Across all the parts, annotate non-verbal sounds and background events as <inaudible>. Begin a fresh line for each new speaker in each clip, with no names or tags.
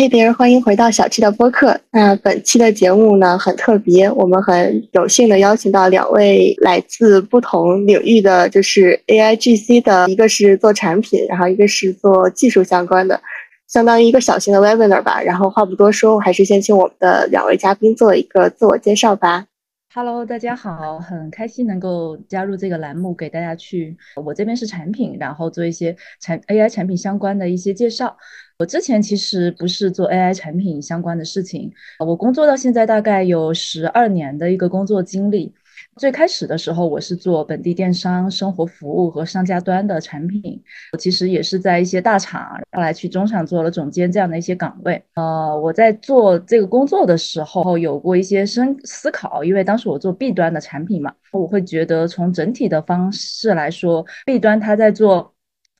嘿，there，欢迎回到小七的播客。那本期的节目呢很特别，我们很有幸的邀请到两位来自不同领域的，就是 AI GC 的，一个是做产品，然后一个是做技术相关的，相当于一个小型的 webinar 吧。然后话不多说，还是先请我们的两位嘉宾做一个自我介绍吧。
Hello，大家好，很开心能够加入这个栏目，给大家去。我这边是产品，然后做一些产 AI 产品相关的一些介绍。我之前其实不是做 AI 产品相关的事情，我工作到现在大概有十二年的一个工作经历。最开始的时候，我是做本地电商、生活服务和商家端的产品。我其实也是在一些大厂，后来去中厂做了总监这样的一些岗位。呃，我在做这个工作的时候，有过一些深思考，因为当时我做 B 端的产品嘛，我会觉得从整体的方式来说，B 端它在做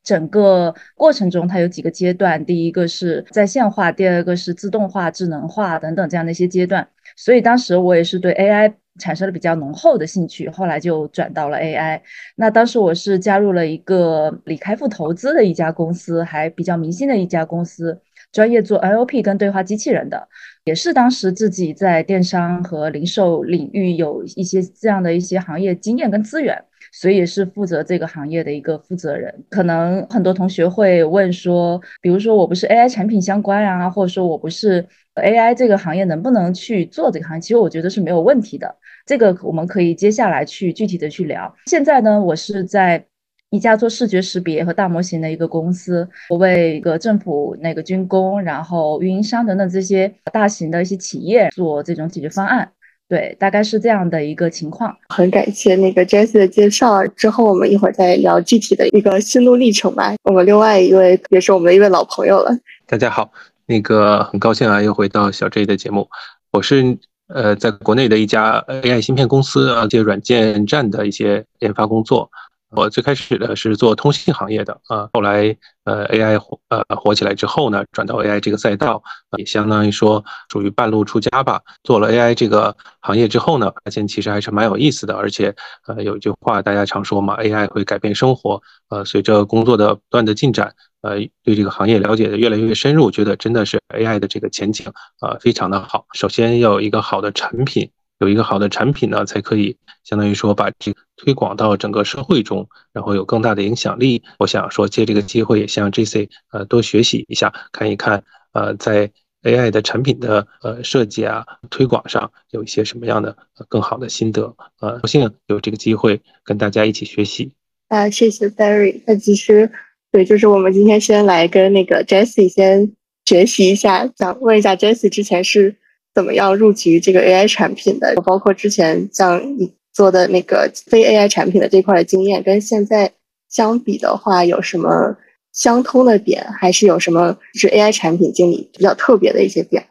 整个过程中，它有几个阶段，第一个是在线化，第二个是自动化、智能化等等这样的一些阶段。所以当时我也是对 AI。产生了比较浓厚的兴趣，后来就转到了 AI。那当时我是加入了一个李开复投资的一家公司，还比较明星的一家公司，专业做 NLP 跟对话机器人的，也是当时自己在电商和零售领域有一些这样的一些行业经验跟资源，所以是负责这个行业的一个负责人。可能很多同学会问说，比如说我不是 AI 产品相关啊，或者说我不是 AI 这个行业，能不能去做这个行业？其实我觉得是没有问题的。这个我们可以接下来去具体的去聊。现在呢，我是在一家做视觉识别和大模型的一个公司，我为一个政府、那个军工、然后运营商等等这些大型的一些企业做这种解决方案。对，大概是这样的一个情况。
很感谢那个 Jessie 的介绍，之后我们一会儿再聊具体的一个心路历程吧。我们另外一位也是我们的一位老朋友了。
大家好，那个很高兴啊，又回到小 J 的节目，我是。呃，在国内的一家 AI 芯片公司啊，这些软件站的一些研发工作。我最开始的是做通信行业的啊，后来呃 AI 火呃火起来之后呢，转到 AI 这个赛道，也相当于说属于半路出家吧。做了 AI 这个行业之后呢，发现其实还是蛮有意思的，而且呃有一句话大家常说嘛，AI 会改变生活。呃，随着工作的不断的进展。呃，对这个行业了解的越来越深入，觉得真的是 AI 的这个前景啊，非常的好。首先要有一个好的产品，有一个好的产品呢，才可以相当于说把这推广到整个社会中，然后有更大的影响力。我想说借这个机会向 JC 呃多学习一下，看一看呃在 AI 的产品的呃设计啊推广上有一些什么样的更好的心得。呃，高兴有这个机会跟大家一起学习。
啊，谢谢 Barry。那其实。对，就是我们今天先来跟那个 Jessie 先学习一下，想问一下 Jessie 之前是怎么样入局这个 AI 产品的，包括之前像你做的那个非 AI 产品的这块的经验，跟现在相比的话，有什么相通的点，还是有什么是 AI 产品经理比较特别的一些点？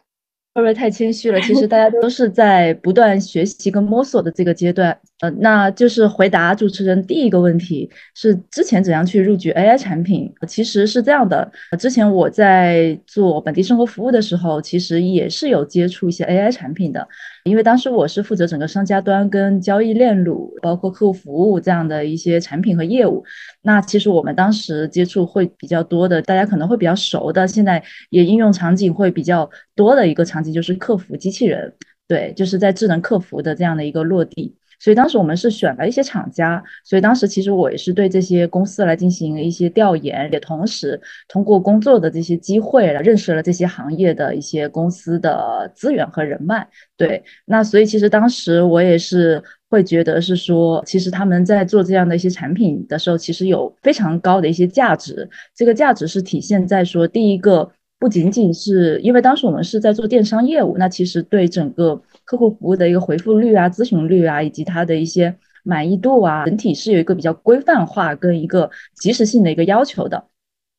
会不会太谦虚了？其实大家都是在不断学习跟摸索的这个阶段。呃，那就是回答主持人第一个问题，是之前怎样去入局 AI 产品？其实是这样的，之前我在做本地生活服务的时候，其实也是有接触一些 AI 产品的，因为当时我是负责整个商家端跟交易链路，包括客户服务这样的一些产品和业务。那其实我们当时接触会比较多的，大家可能会比较熟的，现在也应用场景会比较多的一个场景就是客服机器人，对，就是在智能客服的这样的一个落地。所以当时我们是选了一些厂家，所以当时其实我也是对这些公司来进行一些调研，也同时通过工作的这些机会来认识了这些行业的一些公司的资源和人脉。对，那所以其实当时我也是会觉得是说，其实他们在做这样的一些产品的时候，其实有非常高的一些价值。这个价值是体现在说，第一个不仅仅是因为当时我们是在做电商业务，那其实对整个。客户服务的一个回复率啊、咨询率啊，以及它的一些满意度啊，整体是有一个比较规范化跟一个及时性的一个要求的。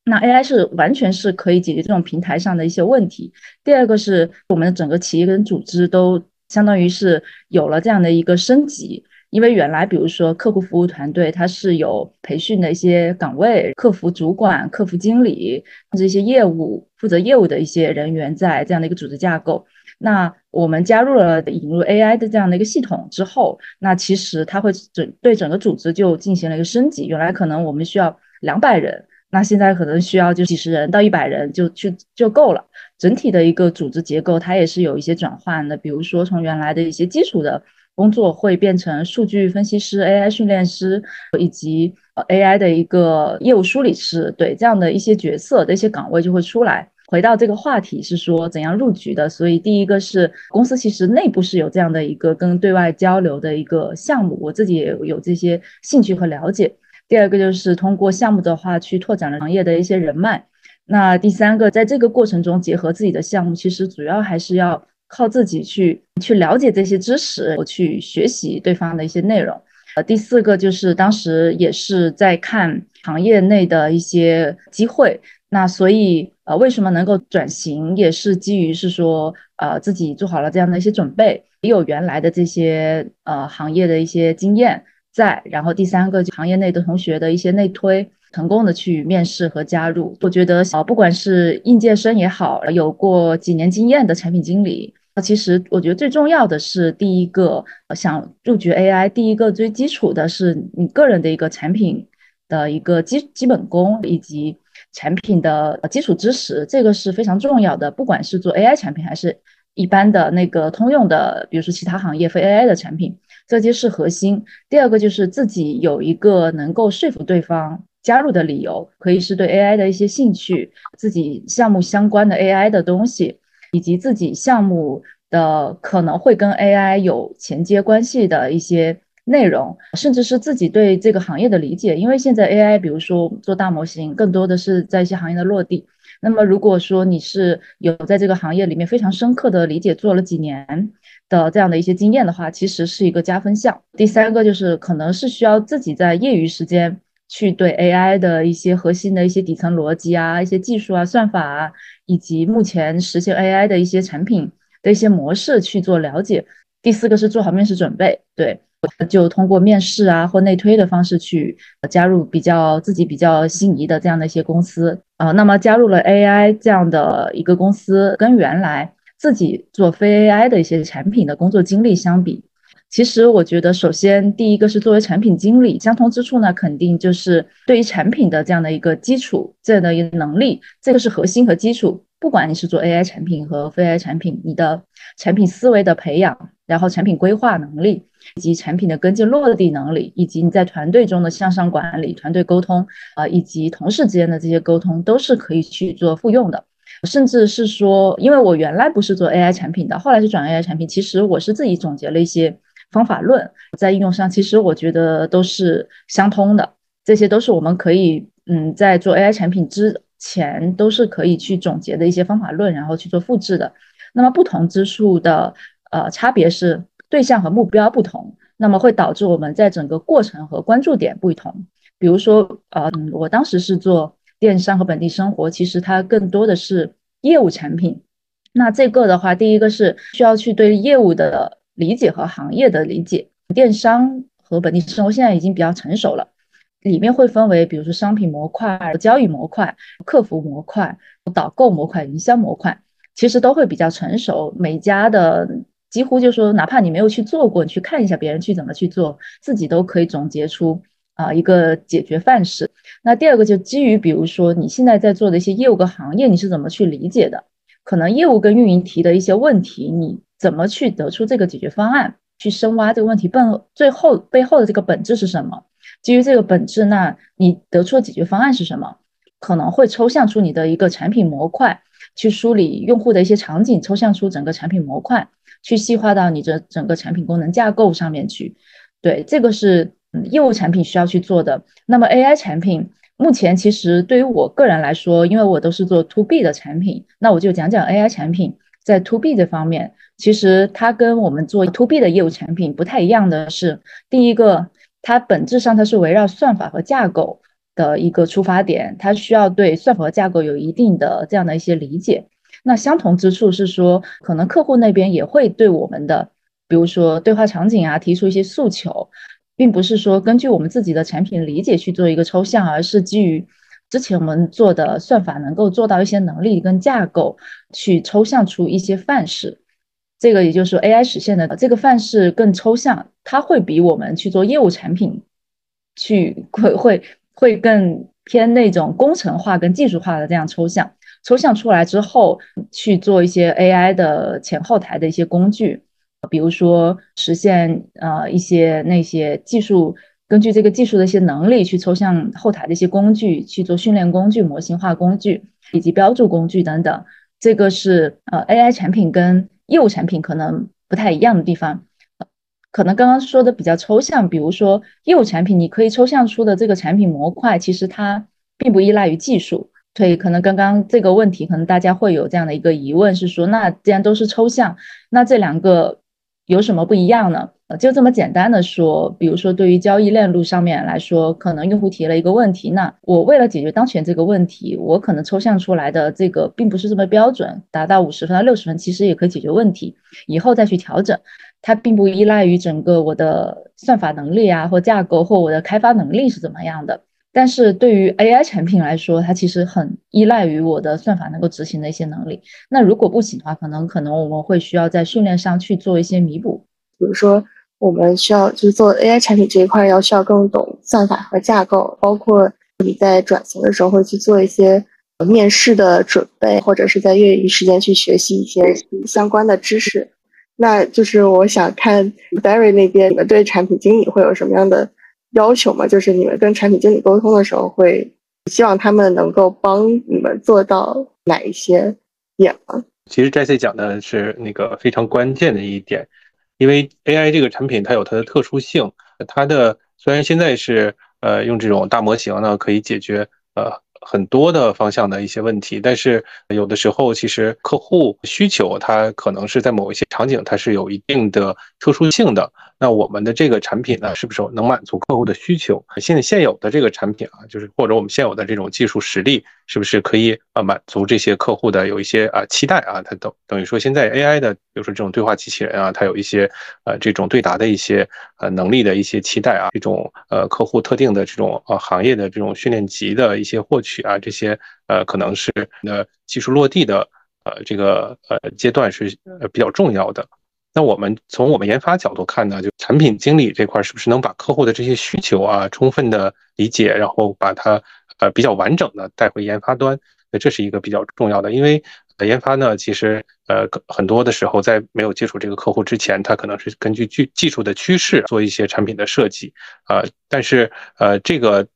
那 AI 是完全是可以解决这种平台上的一些问题。第二个是我们的整个企业跟组织都相当于是有了这样的一个升级，因为原来比如说客户服务团队它是有培训的一些岗位，客服主管、客服经理或者一些业务负责业务的一些人员在这样的一个组织架构。那我们加入了引入 AI 的这样的一个系统之后，那其实它会整对整个组织就进行了一个升级。原来可能我们需要两百人，那现在可能需要就几十人到一百人就就就够了。整体的一个组织结构它也是有一些转换的，比如说从原来的一些基础的工作会变成数据分析师、AI 训练师以及 AI 的一个业务梳理师，对这样的一些角色的一些岗位就会出来。回到这个话题是说怎样入局的，所以第一个是公司其实内部是有这样的一个跟对外交流的一个项目，我自己也有这些兴趣和了解。第二个就是通过项目的话去拓展了行业的一些人脉。那第三个在这个过程中结合自己的项目，其实主要还是要靠自己去去了解这些知识，去学习对方的一些内容。呃，第四个就是当时也是在看行业内的一些机会。那所以，呃，为什么能够转型，也是基于是说，呃，自己做好了这样的一些准备，也有原来的这些呃行业的一些经验在。然后第三个，行业内的同学的一些内推，成功的去面试和加入。我觉得，呃，不管是应届生也好，有过几年经验的产品经理，其实我觉得最重要的是，第一个想入局 AI，第一个最基础的是你个人的一个产品的一个基基本功以及。产品的基础知识，这个是非常重要的。不管是做 AI 产品，还是一般的那个通用的，比如说其他行业非 AI 的产品，这些是核心。第二个就是自己有一个能够说服对方加入的理由，可以是对 AI 的一些兴趣，自己项目相关的 AI 的东西，以及自己项目的可能会跟 AI 有衔接关系的一些。内容，甚至是自己对这个行业的理解，因为现在 AI，比如说做大模型，更多的是在一些行业的落地。那么，如果说你是有在这个行业里面非常深刻的理解，做了几年的这样的一些经验的话，其实是一个加分项。第三个就是可能是需要自己在业余时间去对 AI 的一些核心的一些底层逻辑啊、一些技术啊、算法啊，以及目前实现 AI 的一些产品的一些模式去做了解。第四个是做好面试准备，对。就通过面试啊或内推的方式去加入比较自己比较心仪的这样的一些公司啊。那么加入了 AI 这样的一个公司，跟原来自己做非 AI 的一些产品的工作经历相比，其实我觉得首先第一个是作为产品经理，相同之处呢，肯定就是对于产品的这样的一个基础这样的一个能力，这个是核心和基础。不管你是做 AI 产品和非 AI 产品，你的产品思维的培养，然后产品规划能力。以及产品的跟进落地能力，以及你在团队中的向上管理、团队沟通啊，以及同事之间的这些沟通，都是可以去做复用的。甚至是说，因为我原来不是做 AI 产品的，后来是转 AI 产品，其实我是自己总结了一些方法论，在应用上，其实我觉得都是相通的。这些都是我们可以，嗯，在做 AI 产品之前，都是可以去总结的一些方法论，然后去做复制的。那么不同之处的呃差别是。对象和目标不同，那么会导致我们在整个过程和关注点不同。比如说，呃，我当时是做电商和本地生活，其实它更多的是业务产品。那这个的话，第一个是需要去对业务的理解和行业的理解。电商和本地生活现在已经比较成熟了，里面会分为，比如说商品模块、交易模块、客服模块、导购模块、营销模块，其实都会比较成熟。每家的几乎就说，哪怕你没有去做过，你去看一下别人去怎么去做，自己都可以总结出啊一个解决范式。那第二个就基于，比如说你现在在做的一些业务跟行业，你是怎么去理解的？可能业务跟运营提的一些问题，你怎么去得出这个解决方案？去深挖这个问题背最后背后的这个本质是什么？基于这个本质，那你得出的解决方案是什么？可能会抽象出你的一个产品模块，去梳理用户的一些场景，抽象出整个产品模块。去细化到你这整个产品功能架构上面去，对，这个是业务产品需要去做的。那么 AI 产品目前其实对于我个人来说，因为我都是做 To B 的产品，那我就讲讲 AI 产品在 To B 这方面，其实它跟我们做 To B 的业务产品不太一样的是，第一个，它本质上它是围绕算法和架构的一个出发点，它需要对算法和架构有一定的这样的一些理解。那相同之处是说，可能客户那边也会对我们的，比如说对话场景啊，提出一些诉求，并不是说根据我们自己的产品理解去做一个抽象，而是基于之前我们做的算法能够做到一些能力跟架构，去抽象出一些范式。这个也就是说，AI 实现的这个范式更抽象，它会比我们去做业务产品去会会会更。偏那种工程化跟技术化的这样抽象。抽象出来之后，去做一些 AI 的前后台的一些工具，比如说实现呃一些那些技术，根据这个技术的一些能力去抽象后台的一些工具，去做训练工具、模型化工具以及标注工具等等。这个是呃 AI 产品跟业务产品可能不太一样的地方。可能刚刚说的比较抽象，比如说业务产品，你可以抽象出的这个产品模块，其实它并不依赖于技术。所以可能刚刚这个问题，可能大家会有这样的一个疑问，是说，那既然都是抽象，那这两个有什么不一样呢？就这么简单的说，比如说对于交易链路上面来说，可能用户提了一个问题，那我为了解决当前这个问题，我可能抽象出来的这个并不是这么标准，达到五十分到六十分，其实也可以解决问题，以后再去调整。它并不依赖于整个我的算法能力啊，或架构，或我的开发能力是怎么样的。但是对于 AI 产品来说，它其实很依赖于我的算法能够执行的一些能力。那如果不行的话，可能可能我们会需要在训练上去做一些弥补。
比如说，我们需要就是做 AI 产品这一块，要需要更懂算法和架构，包括你在转型的时候会去做一些面试的准备，或者是在业余时间去学习一些相关的知识。那就是我想看 Barry 那边，你们对产品经理会有什么样的要求吗？就是你们跟产品经理沟通的时候，会希望他们能够帮你们做到哪一些点吗？
其实 Jesse 讲的是那个非常关键的一点，因为 AI 这个产品它有它的特殊性，它的虽然现在是呃用这种大模型呢可以解决呃。很多的方向的一些问题，但是有的时候其实客户需求它可能是在某一些场景它是有一定的特殊性的。那我们的这个产品呢，是不是能满足客户的需求？现在现有的这个产品啊，就是或者我们现有的这种技术实力，是不是可以啊满足这些客户的有一些啊期待啊？它等等于说现在 AI 的，比如说这种对话机器人啊，它有一些呃这种对答的一些呃能力的一些期待啊，这种呃客户特定的这种呃行业的这种训练集的一些获取啊，这些呃可能是呃技术落地的呃这个呃阶段是呃比较重要的。那我们从我们研发角度看呢，就产品经理这块是不是能把客户的这些需求啊充分的理解，然后把它呃比较完整的带回研发端？那这是一个比较重要的，因为研发呢，其实呃很多的时候在没有接触这个客户之前，他可能是根据技技术的趋势做一些产品的设计啊，但是呃这个。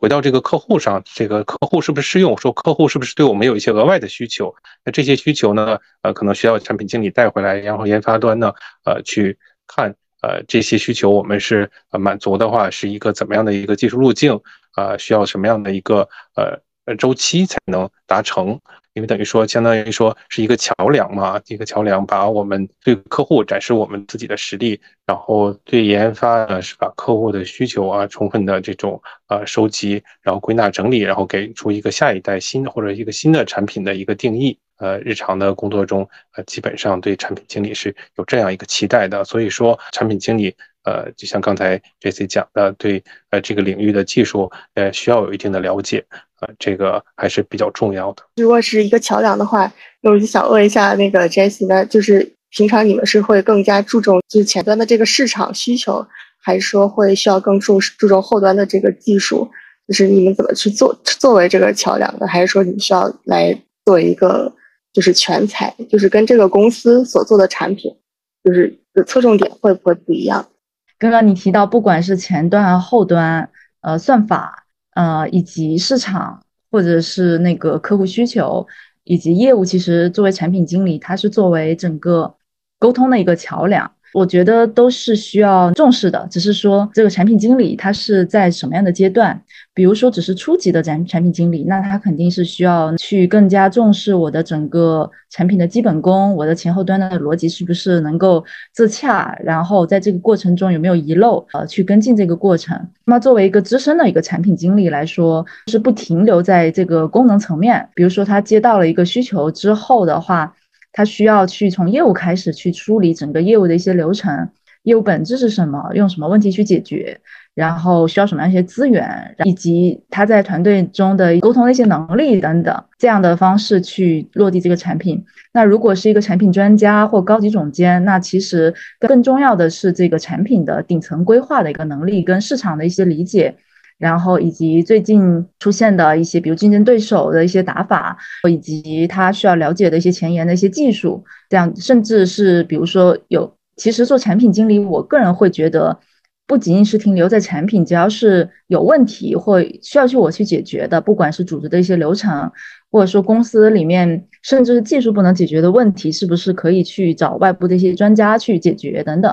回到这个客户上，这个客户是不是适用？说客户是不是对我们有一些额外的需求？那这些需求呢？呃，可能需要产品经理带回来，然后研发端呢，呃，去看，呃，这些需求我们是呃满足的话，是一个怎么样的一个技术路径？啊，需要什么样的一个呃呃周期才能达成？因为等于说，相当于说是一个桥梁嘛，一个桥梁，把我们对客户展示我们自己的实力，然后对研发呢是把客户的需求啊充分的这种呃收集，然后归纳整理，然后给出一个下一代新或者一个新的产品的一个定义。呃，日常的工作中，呃，基本上对产品经理是有这样一个期待的。所以说，产品经理呃，就像刚才 J C 讲的，对呃这个领域的技术呃需要有一定的了解。呃，这个还是比较重要的。
如果是一个桥梁的话，那我就想问一下那个 Jessie，那就是平常你们是会更加注重就是前端的这个市场需求，还是说会需要更注注重后端的这个技术？就是你们怎么去做作为这个桥梁的？还是说你们需要来做一个就是全才？就是跟这个公司所做的产品，就是侧重点会不会不一样？
刚刚你提到，不管是前端、后端，呃，算法。呃，以及市场，或者是那个客户需求，以及业务，其实作为产品经理，他是作为整个沟通的一个桥梁。我觉得都是需要重视的，只是说这个产品经理他是在什么样的阶段？比如说只是初级的产产品经理，那他肯定是需要去更加重视我的整个产品的基本功，我的前后端的逻辑是不是能够自洽，然后在这个过程中有没有遗漏，呃，去跟进这个过程。那么作为一个资深的一个产品经理来说，是不停留在这个功能层面，比如说他接到了一个需求之后的话。他需要去从业务开始去梳理整个业务的一些流程，业务本质是什么，用什么问题去解决，然后需要什么样一些资源，以及他在团队中的沟通的一些能力等等，这样的方式去落地这个产品。那如果是一个产品专家或高级总监，那其实更重要的是这个产品的顶层规划的一个能力跟市场的一些理解。然后以及最近出现的一些，比如竞争对手的一些打法，以及他需要了解的一些前沿的一些技术，这样甚至是比如说有，其实做产品经理，我个人会觉得，不仅仅是停留在产品，只要是有问题或需要去我去解决的，不管是组织的一些流程，或者说公司里面甚至是技术不能解决的问题，是不是可以去找外部的一些专家去解决等等。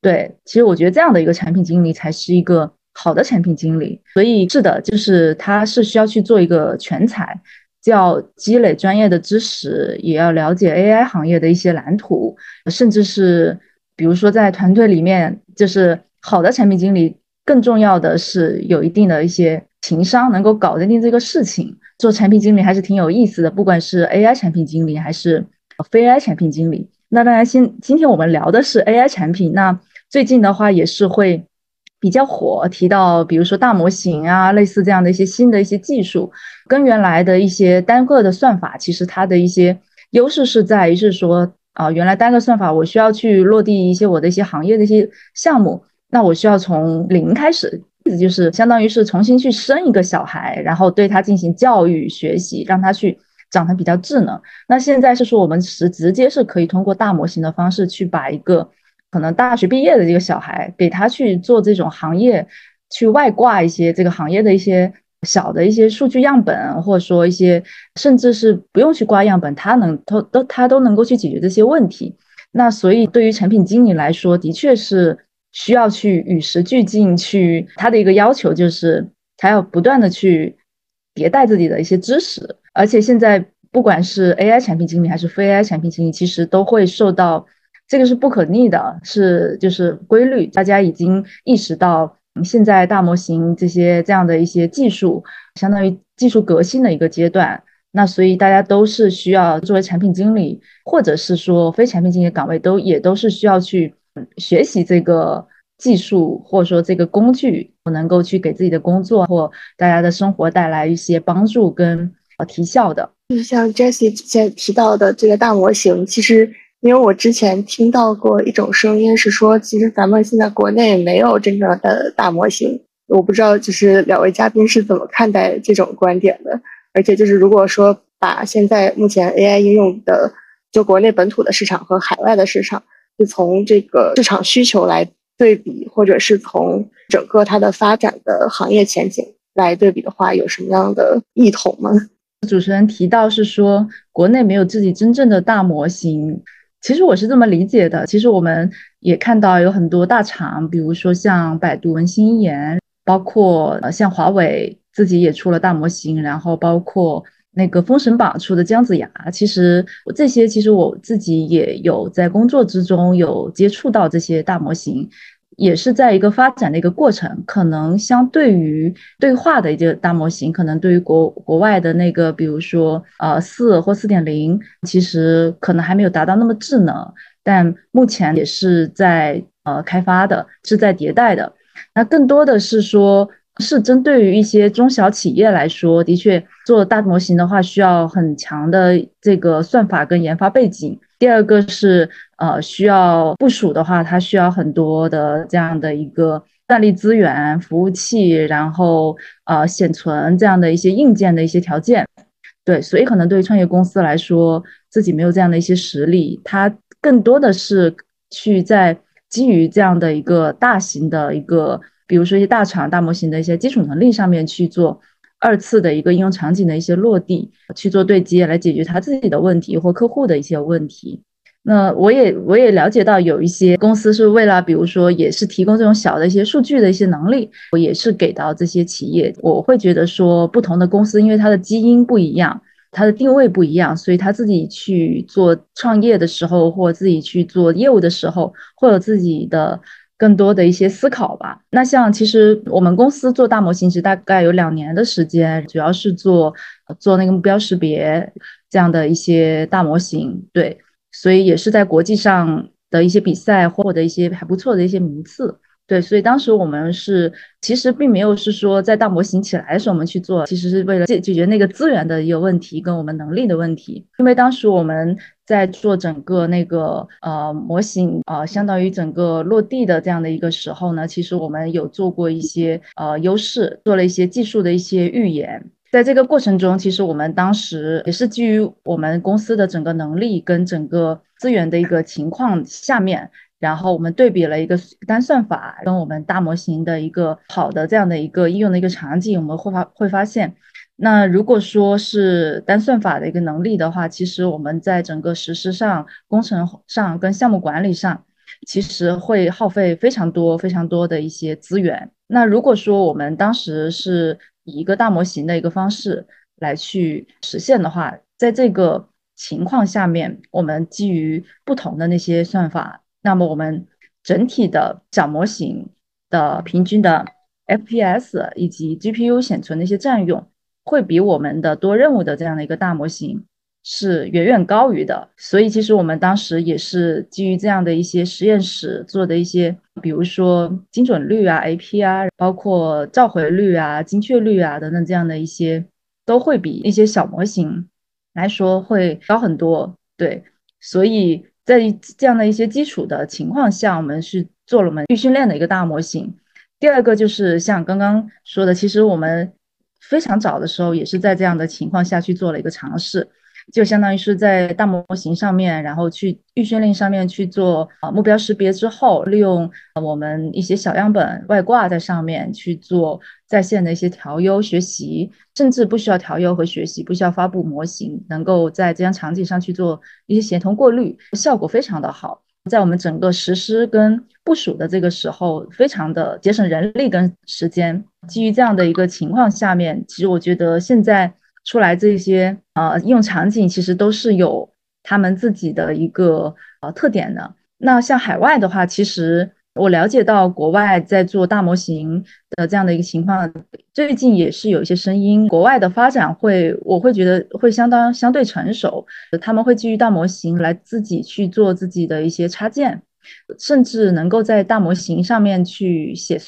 对，其实我觉得这样的一个产品经理才是一个。好的产品经理，所以是的，就是他是需要去做一个全才，要积累专业的知识，也要了解 AI 行业的一些蓝图，甚至是比如说在团队里面，就是好的产品经理，更重要的是有一定的一些情商，能够搞得定这个事情。做产品经理还是挺有意思的，不管是 AI 产品经理还是非 AI 产品经理。那当然，今今天我们聊的是 AI 产品，那最近的话也是会。比较火，提到比如说大模型啊，类似这样的一些新的一些技术，跟原来的一些单个的算法，其实它的一些优势是在于是说啊，原来单个算法我需要去落地一些我的一些行业的一些项目，那我需要从零开始，意思就是相当于是重新去生一个小孩，然后对他进行教育学习，让他去长得比较智能。那现在是说我们是直接是可以通过大模型的方式去把一个。可能大学毕业的这个小孩，给他去做这种行业，去外挂一些这个行业的一些小的一些数据样本，或者说一些，甚至是不用去挂样本，他能都都他都能够去解决这些问题。那所以对于产品经理来说，的确是需要去与时俱进，去他的一个要求就是他要不断的去迭代自己的一些知识。而且现在不管是 AI 产品经理还是非 AI 产品经理，其实都会受到。这个是不可逆的，是就是规律。大家已经意识到，现在大模型这些这样的一些技术，相当于技术革新的一个阶段。那所以大家都是需要作为产品经理，或者是说非产品经理岗位，都也都是需要去学习这个技术，或者说这个工具，能够去给自己的工作或大家的生活带来一些帮助跟呃提效的。
就是像 Jessie 之前提到的这个大模型，其实。因为我之前听到过一种声音是说，其实咱们现在国内没有真正的大模型。我不知道就是两位嘉宾是怎么看待这种观点的。而且就是如果说把现在目前 AI 应用的就国内本土的市场和海外的市场，就从这个市场需求来对比，或者是从整个它的发展的行业前景来对比的话，有什么样的异同吗？
主持人提到是说国内没有自己真正的大模型。其实我是这么理解的。其实我们也看到有很多大厂，比如说像百度文心一言，包括呃像华为自己也出了大模型，然后包括那个封神榜出的姜子牙。其实这些其实我自己也有在工作之中有接触到这些大模型。也是在一个发展的一个过程，可能相对于对话的一个大模型，可能对于国国外的那个，比如说呃四或四点零，其实可能还没有达到那么智能，但目前也是在呃开发的，是在迭代的。那更多的是说，是针对于一些中小企业来说，的确做大模型的话，需要很强的这个算法跟研发背景。第二个是，呃，需要部署的话，它需要很多的这样的一个算力资源、服务器，然后呃显存这样的一些硬件的一些条件。对，所以可能对于创业公司来说，自己没有这样的一些实力，它更多的是去在基于这样的一个大型的一个，比如说一些大厂大模型的一些基础能力上面去做。二次的一个应用场景的一些落地，去做对接来解决他自己的问题或客户的一些问题。那我也我也了解到有一些公司是为了，比如说也是提供这种小的一些数据的一些能力，我也是给到这些企业。我会觉得说，不同的公司因为它的基因不一样，它的定位不一样，所以他自己去做创业的时候，或自己去做业务的时候，会有自己的。更多的一些思考吧。那像其实我们公司做大模型，其实大概有两年的时间，主要是做做那个目标识别这样的一些大模型。对，所以也是在国际上的一些比赛获得一些还不错的一些名次。对，所以当时我们是其实并没有是说在大模型起来的时候我们去做，其实是为了解解决那个资源的一个问题跟我们能力的问题。因为当时我们在做整个那个呃模型呃，相当于整个落地的这样的一个时候呢，其实我们有做过一些呃优势，做了一些技术的一些预言。在这个过程中，其实我们当时也是基于我们公司的整个能力跟整个资源的一个情况下面。然后我们对比了一个单算法跟我们大模型的一个好的这样的一个应用的一个场景，我们会发会发现，那如果说是单算法的一个能力的话，其实我们在整个实施上、工程上跟项目管理上，其实会耗费非常多、非常多的一些资源。那如果说我们当时是以一个大模型的一个方式来去实现的话，在这个情况下面，我们基于不同的那些算法。那么我们整体的小模型的平均的 FPS 以及 GPU 显存的一些占用，会比我们的多任务的这样的一个大模型是远远高于的。所以其实我们当时也是基于这样的一些实验室做的一些，比如说精准率啊、AP 啊，包括召回率啊、精确率啊等等这样的一些，都会比一些小模型来说会高很多。对，所以。在这样的一些基础的情况下，我们是做了我们预训练的一个大模型。第二个就是像刚刚说的，其实我们非常早的时候也是在这样的情况下去做了一个尝试。就相当于是在大模型上面，然后去预训练上面去做啊目标识别之后，利用我们一些小样本外挂在上面去做在线的一些调优学习，甚至不需要调优和学习，不需要发布模型，能够在这样场景上去做一些协同过滤，效果非常的好。在我们整个实施跟部署的这个时候，非常的节省人力跟时间。基于这样的一个情况下面，其实我觉得现在。出来这些呃应用场景其实都是有他们自己的一个呃特点的。那像海外的话，其实我了解到国外在做大模型的这样的一个情况，最近也是有一些声音，国外的发展会我会觉得会相当相对成熟，他们会基于大模型来自己去做自己的一些插件，甚至能够在大模型上面去写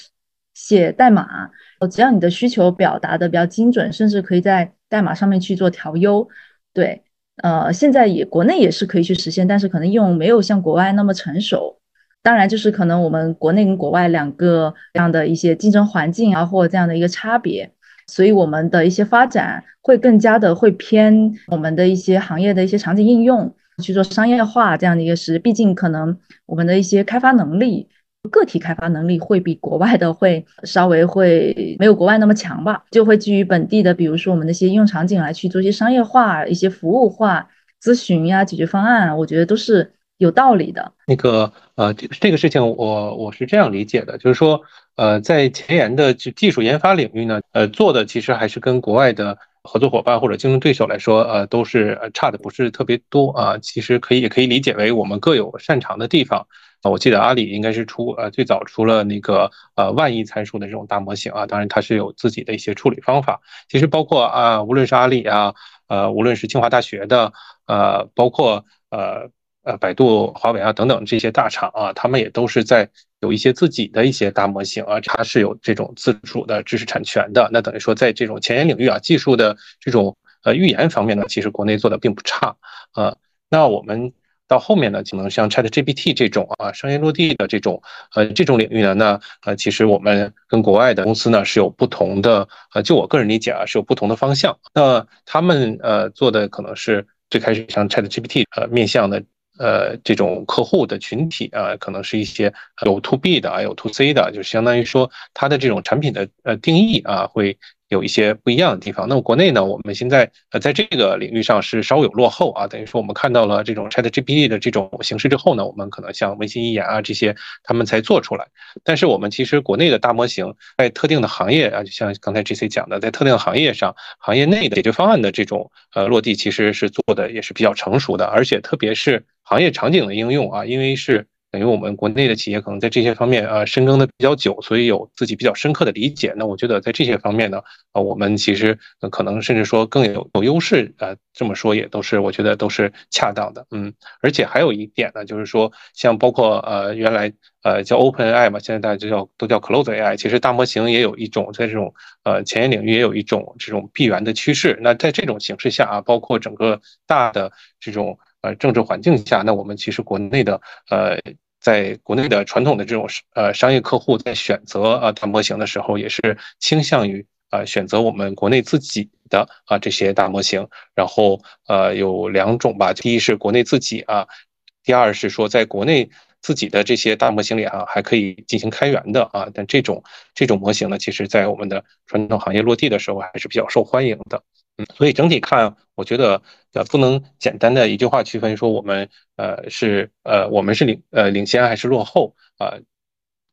写代码。只要你的需求表达的比较精准，甚至可以在代码上面去做调优，对，呃，现在也国内也是可以去实现，但是可能用没有像国外那么成熟。当然，就是可能我们国内跟国外两个这样的一些竞争环境啊，或者这样的一个差别，所以我们的一些发展会更加的会偏我们的一些行业的一些场景应用去做商业化这样的一个事。毕竟可能我们的一些开发能力。个体开发能力会比国外的会稍微会没有国外那么强吧，就会基于本地的，比如说我们的一些应用场景来去做一些商业化、一些服务化、咨询呀、解决方案，我觉得都是有道理的。
那个呃，这个事情我我是这样理解的，就是说呃，在前沿的技技术研发领域呢，呃，做的其实还是跟国外的合作伙伴或者竞争对手来说，呃，都是差的不是特别多啊。其实可以也可以理解为我们各有擅长的地方。我记得阿里应该是出呃最早出了那个呃万亿参数的这种大模型啊，当然它是有自己的一些处理方法。其实包括啊，无论是阿里啊，呃，无论是清华大学的，呃，包括呃呃百度、华为啊等等这些大厂啊，他们也都是在有一些自己的一些大模型啊，它是有这种自主的知识产权的。那等于说在这种前沿领域啊，技术的这种呃预言方面呢，其实国内做的并不差啊。那我们。到后面呢，可能像 ChatGPT 这种啊，商业落地的这种呃这种领域呢，那呃其实我们跟国外的公司呢是有不同的呃，就我个人理解啊，是有不同的方向。那他们呃做的可能是最开始像 ChatGPT 呃面向的呃这种客户的群体啊，可能是一些有 To B 的啊，有 To C 的，就相当于说它的这种产品的呃定义啊会。有一些不一样的地方。那么国内呢，我们现在呃在这个领域上是稍有落后啊。等于说我们看到了这种 ChatGPT 的这种形式之后呢，我们可能像文心一言啊这些，他们才做出来。但是我们其实国内的大模型在特定的行业啊，就像刚才 GC 讲的，在特定的行业上，行业内的解决方案的这种呃落地，其实是做的也是比较成熟的。而且特别是行业场景的应用啊，因为是等于我们国内的企业可能在这些方面呃深耕的比较久，所以有自己比较深刻的理解。那我觉得在这些方面呢，呃，我们其实可能甚至说更有有优势。呃，这么说也都是我觉得都是恰当的。嗯，而且还有一点呢，就是说像包括呃原来呃叫 Open AI 嘛，现在大家就叫都叫 Close AI。其实大模型也有一种在这种呃前沿领域也有一种这种闭源的趋势。那在这种形势下啊，包括整个大的这种。呃，政治环境下，那我们其实国内的呃，在国内的传统的这种呃商业客户在选择呃大模型的时候，也是倾向于呃选择我们国内自己的啊这些大模型。然后呃有两种吧，第一是国内自己啊，第二是说在国内自己的这些大模型里啊还可以进行开源的啊。但这种这种模型呢，其实在我们的传统行业落地的时候还是比较受欢迎的。嗯，所以整体看，我觉得呃不能简单的一句话区分说我们呃是呃我们是领呃领先还是落后啊，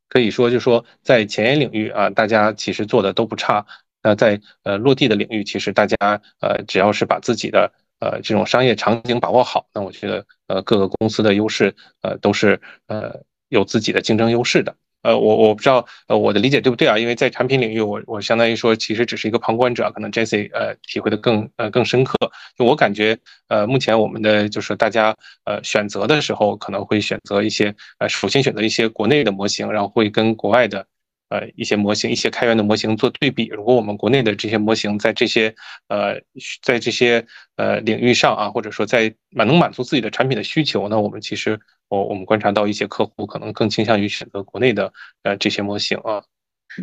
可以说就说在前沿领域啊，大家其实做的都不差。那在呃落地的领域，其实大家呃只要是把自己的呃这种商业场景把握好，那我觉得呃各个公司的优势呃都是呃有自己的竞争优势的。呃，我我不知道，呃，我的理解对不对啊？因为在产品领域，我我相当于说，其实只是一个旁观者，可能 Jesse 呃体会的更呃更深刻。就我感觉，呃，目前我们的就是大家呃选择的时候，可能会选择一些呃首先选择一些国内的模型，然后会跟国外的。呃，一些模型，一些开源的模型做对比。如果我们国内的这些模型在这些呃，在这些呃领域上啊，或者说在满能满足自己的产品的需求，那我们其实我我们观察到一些客户可能更倾向于选择国内的呃这些模型啊。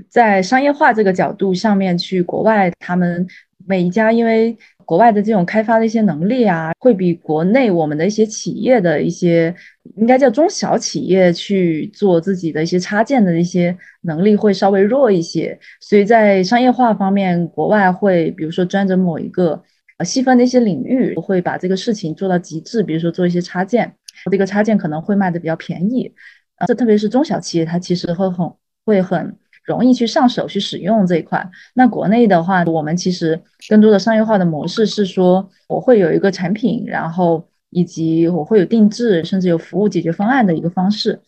在商业化这个角度上面，去国外他们每一家因为。国外的这种开发的一些能力啊，会比国内我们的一些企业的一些，应该叫中小企业去做自己的一些插件的一些能力会稍微弱一些。所以在商业化方面，国外会比如说专着某一个呃细分的一些领域，会把这个事情做到极致。比如说做一些插件，这个插件可能会卖的比较便宜。这特别是中小企业，它其实会很会很。容易去上手去使用这一块。那国内的话，我们其实更多的商业化的模式是说，我会有一个产品，然后以及我会有定制，甚至有服务解决方案的一个方式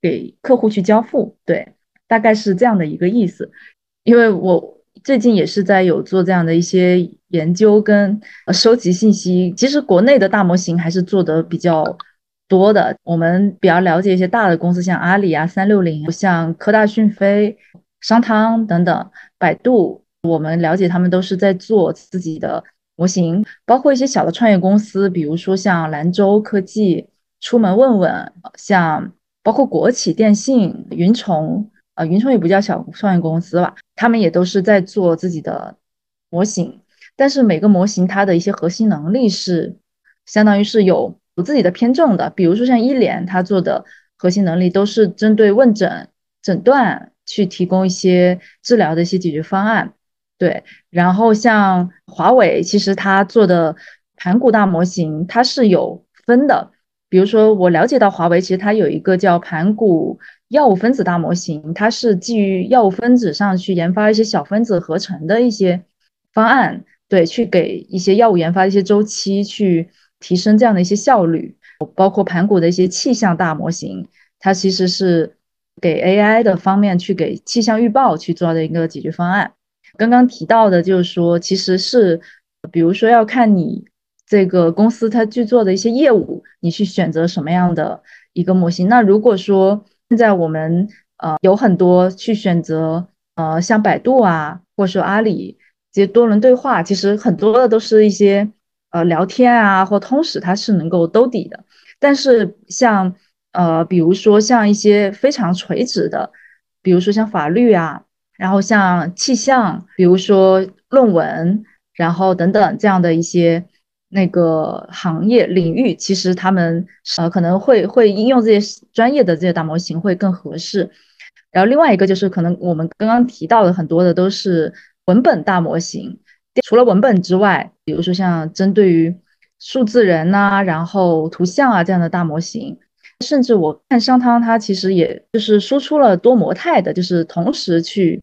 给客户去交付。对，大概是这样的一个意思。因为我最近也是在有做这样的一些研究跟收集信息。其实国内的大模型还是做的比较多的。我们比较了解一些大的公司，像阿里啊、三六零，像科大讯飞。商汤等等，百度，我们了解他们都是在做自己的模型，包括一些小的创业公司，比如说像兰州科技、出门问问，像包括国企电信、云虫，呃，云虫也不叫小创业公司吧，他们也都是在做自己的模型。但是每个模型它的一些核心能力是，相当于是有有自己的偏重的，比如说像医联，它做的核心能力都是针对问诊、诊断。去提供一些治疗的一些解决方案，对。然后像华为，其实它做的盘古大模型，它是有分的。比如说，我了解到华为其实它有一个叫盘古药物分子大模型，它是基于药物分子上去研发一些小分子合成的一些方案，对，去给一些药物研发一些周期，去提升这样的一些效率。包括盘古的一些气象大模型，它其实是。给 AI 的方面去给气象预报去做的一个解决方案。刚刚提到的就是说，其实是，比如说要看你这个公司它去做的一些业务，你去选择什么样的一个模型。那如果说现在我们呃有很多去选择呃像百度啊，或者说阿里这些多轮对话，其实很多的都是一些呃聊天啊或通识，它是能够兜底的。但是像呃，比如说像一些非常垂直的，比如说像法律啊，然后像气象，比如说论文，然后等等这样的一些那个行业领域，其实他们呃可能会会应用这些专业的这些大模型会更合适。然后另外一个就是可能我们刚刚提到的很多的都是文本大模型，除了文本之外，比如说像针对于数字人呐，然后图像啊这样的大模型。甚至我看商汤，它其实也就是输出了多模态的，就是同时去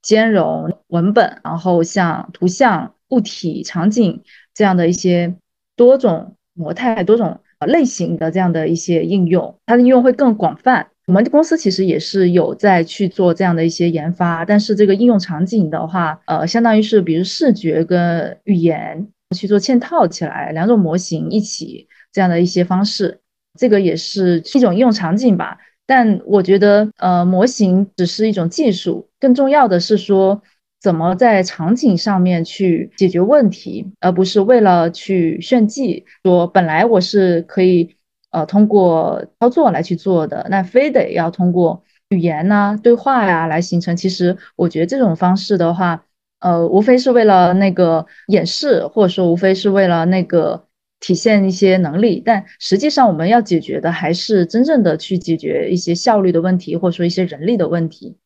兼容文本，然后像图像、物体、场景这样的一些多种模态、多种类型的这样的一些应用，它的应用会更广泛。我们公司其实也是有在去做这样的一些研发，但是这个应用场景的话，呃，相当于是比如视觉跟语言去做嵌套起来，两种模型一起这样的一些方式，这个也是一种应用场景吧。但我觉得，呃，模型只是一种技术，更重要的是说怎么在场景上面去解决问题，而不是为了去炫技，说本来我是可以。呃，通过操作来去做的，那非得要通过语言呐、对话呀来形成。其实我觉得这种方式的话，呃，无非是为了那个演示，或者说无非是为了那个体现一些能力。但实际上，我们要解决的还是真正的去解决一些效率的问题，或者说一些人力的问题。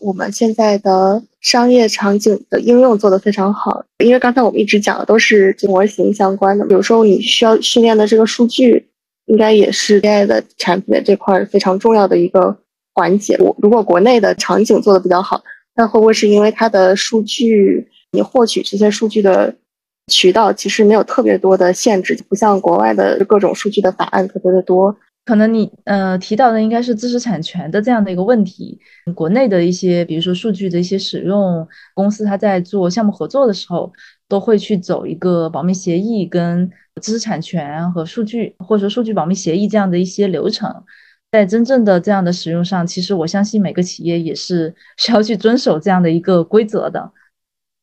我们现在的商业场景的应用做得非常好，因为刚才我们一直讲的都是模型相关的，比如说你需要训练的这个数据。应该也是 AI 的产品的这块非常重要的一个环节。我如果国内的场景做得比较好，那会不会是因为它的数据，你获取这些数据的渠道其实没有特别多的限制，不像国外的各种数据的法案特别的多。
可能你呃提到的应该是知识产权的这样的一个问题。国内的一些，比如说数据的一些使用公司，它在做项目合作的时候，都会去走一个保密协议跟。知识产权和数据，或者说数据保密协议这样的一些流程，在真正的这样的使用上，其实我相信每个企业也是需要去遵守这样的一个规则的。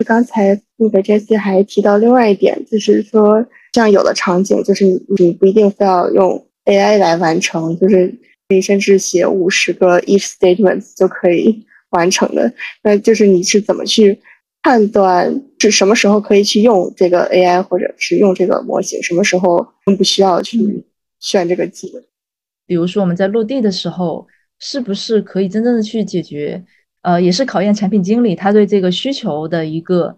刚才那个 Jessie 还提到另外一点，就是说，像有的场景，就是你你不一定非要用 AI 来完成，就是你甚至写五十个 if statements 就可以完成的。那就是你是怎么去？判断是什么时候可以去用这个 AI，或者是用这个模型，什么时候不需要去选这个技能。
比如说我们在落地的时候，是不是可以真正的去解决？呃，也是考验产品经理他对这个需求的一个